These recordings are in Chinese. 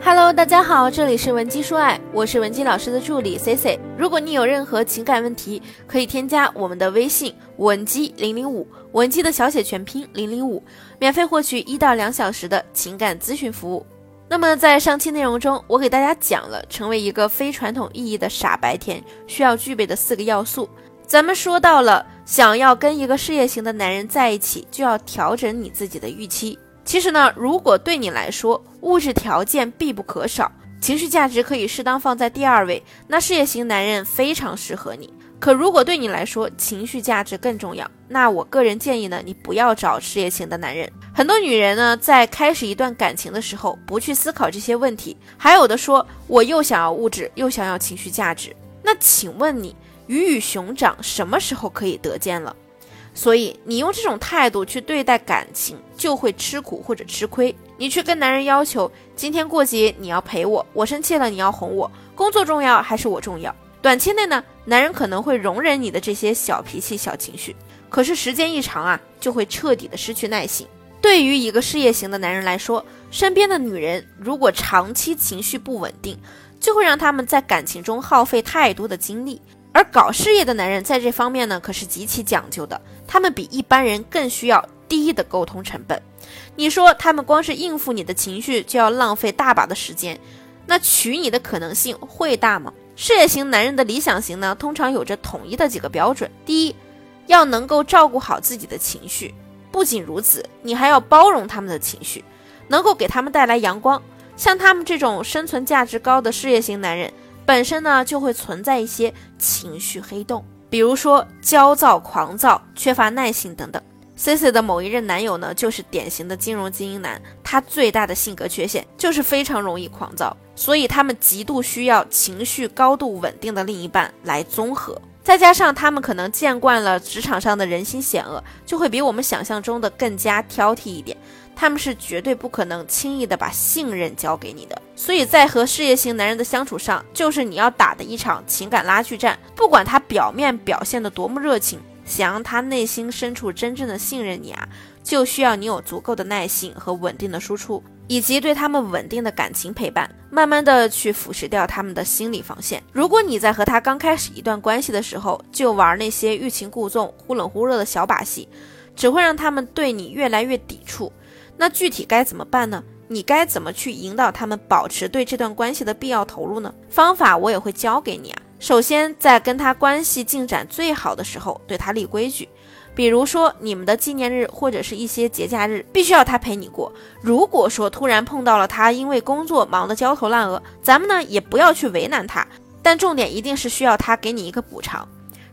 Hello，大家好，这里是文姬说爱，我是文姬老师的助理 C C。如果你有任何情感问题，可以添加我们的微信文姬零零五，文姬的小写全拼零零五，免费获取一到两小时的情感咨询服务。那么在上期内容中，我给大家讲了成为一个非传统意义的傻白甜需要具备的四个要素。咱们说到了，想要跟一个事业型的男人在一起，就要调整你自己的预期。其实呢，如果对你来说物质条件必不可少，情绪价值可以适当放在第二位，那事业型男人非常适合你。可如果对你来说情绪价值更重要，那我个人建议呢，你不要找事业型的男人。很多女人呢，在开始一段感情的时候，不去思考这些问题，还有的说我又想要物质，又想要情绪价值。那请问你鱼与熊掌什么时候可以得见了？所以你用这种态度去对待感情，就会吃苦或者吃亏。你去跟男人要求今天过节你要陪我，我生气了你要哄我，工作重要还是我重要？短期内呢，男人可能会容忍你的这些小脾气、小情绪，可是时间一长啊，就会彻底的失去耐心。对于一个事业型的男人来说，身边的女人如果长期情绪不稳定，就会让他们在感情中耗费太多的精力。而搞事业的男人在这方面呢，可是极其讲究的。他们比一般人更需要低的沟通成本。你说他们光是应付你的情绪就要浪费大把的时间，那娶你的可能性会大吗？事业型男人的理想型呢，通常有着统一的几个标准：第一，要能够照顾好自己的情绪；不仅如此，你还要包容他们的情绪，能够给他们带来阳光。像他们这种生存价值高的事业型男人。本身呢就会存在一些情绪黑洞，比如说焦躁、狂躁、缺乏耐性等等。C C 的某一任男友呢，就是典型的金融精英男，他最大的性格缺陷就是非常容易狂躁，所以他们极度需要情绪高度稳定的另一半来综合。再加上他们可能见惯了职场上的人心险恶，就会比我们想象中的更加挑剔一点。他们是绝对不可能轻易的把信任交给你的，所以在和事业型男人的相处上，就是你要打的一场情感拉锯战。不管他表面表现的多么热情，想让他内心深处真正的信任你啊，就需要你有足够的耐心和稳定的输出，以及对他们稳定的感情陪伴，慢慢的去腐蚀掉他们的心理防线。如果你在和他刚开始一段关系的时候就玩那些欲擒故纵、忽冷忽热的小把戏，只会让他们对你越来越抵触。那具体该怎么办呢？你该怎么去引导他们保持对这段关系的必要投入呢？方法我也会教给你啊。首先，在跟他关系进展最好的时候，对他立规矩，比如说你们的纪念日或者是一些节假日，必须要他陪你过。如果说突然碰到了他因为工作忙得焦头烂额，咱们呢也不要去为难他，但重点一定是需要他给你一个补偿。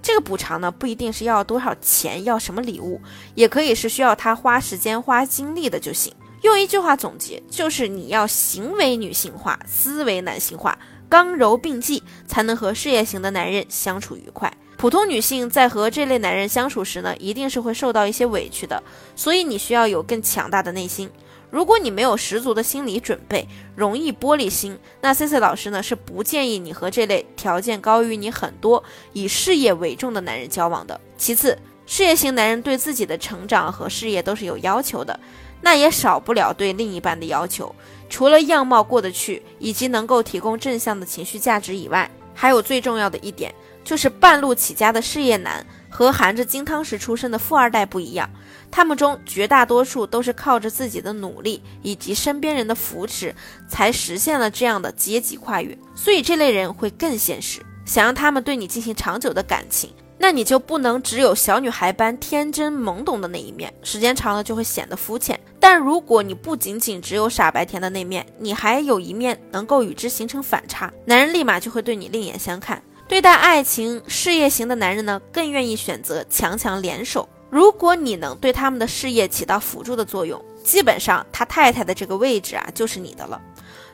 这个补偿呢，不一定是要多少钱，要什么礼物，也可以是需要他花时间、花精力的就行。用一句话总结，就是你要行为女性化，思维男性化，刚柔并济，才能和事业型的男人相处愉快。普通女性在和这类男人相处时呢，一定是会受到一些委屈的，所以你需要有更强大的内心。如果你没有十足的心理准备，容易玻璃心，那 C C 老师呢是不建议你和这类条件高于你很多、以事业为重的男人交往的。其次，事业型男人对自己的成长和事业都是有要求的，那也少不了对另一半的要求。除了样貌过得去，以及能够提供正向的情绪价值以外，还有最重要的一点，就是半路起家的事业男和含着金汤匙出生的富二代不一样。他们中绝大多数都是靠着自己的努力以及身边人的扶持，才实现了这样的阶级跨越。所以这类人会更现实。想让他们对你进行长久的感情，那你就不能只有小女孩般天真懵懂的那一面，时间长了就会显得肤浅。但如果你不仅仅只有傻白甜的那面，你还有一面能够与之形成反差，男人立马就会对你另眼相看。对待爱情、事业型的男人呢，更愿意选择强强联手。如果你能对他们的事业起到辅助的作用，基本上他太太的这个位置啊就是你的了。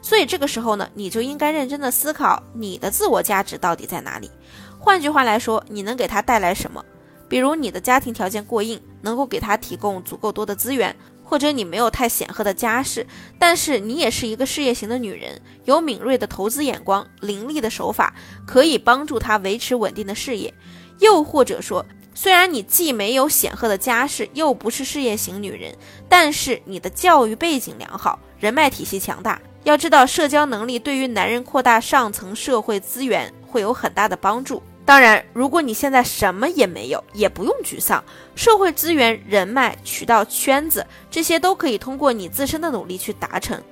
所以这个时候呢，你就应该认真的思考你的自我价值到底在哪里。换句话来说，你能给他带来什么？比如你的家庭条件过硬，能够给他提供足够多的资源，或者你没有太显赫的家世，但是你也是一个事业型的女人，有敏锐的投资眼光、凌厉的手法，可以帮助他维持稳定的事业。又或者说。虽然你既没有显赫的家世，又不是事业型女人，但是你的教育背景良好，人脉体系强大，要知道，社交能力对于男人扩大上层社会资源会有很大的帮助。当然，如果你现在什么也没有，也不用沮丧。社会资源、人脉、渠道、圈子，这些都可以通过你自身的努力去达成。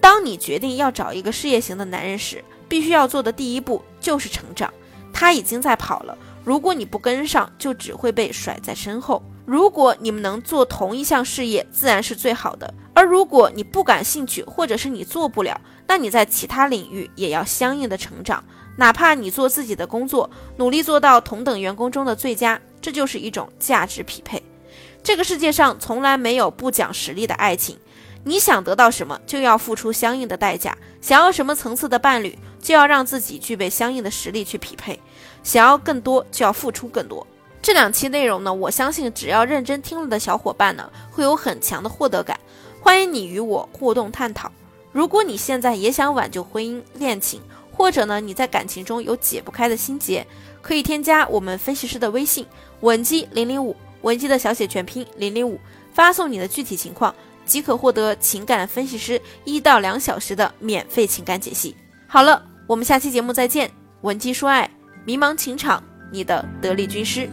当你决定要找一个事业型的男人时，必须要做的第一步就是成长。他已经在跑了，如果你不跟上，就只会被甩在身后。如果你们能做同一项事业，自然是最好的。而如果你不感兴趣，或者是你做不了，那你在其他领域也要相应的成长。哪怕你做自己的工作，努力做到同等员工中的最佳，这就是一种价值匹配。这个世界上从来没有不讲实力的爱情。你想得到什么，就要付出相应的代价。想要什么层次的伴侣，就要让自己具备相应的实力去匹配。想要更多，就要付出更多。这两期内容呢，我相信只要认真听了的小伙伴呢，会有很强的获得感。欢迎你与我互动探讨。如果你现在也想挽救婚姻恋情，或者呢，你在感情中有解不开的心结，可以添加我们分析师的微信文姬零零五，文姬的小写全拼零零五，发送你的具体情况，即可获得情感分析师一到两小时的免费情感解析。好了，我们下期节目再见，文姬说爱，迷茫情场你的得力军师。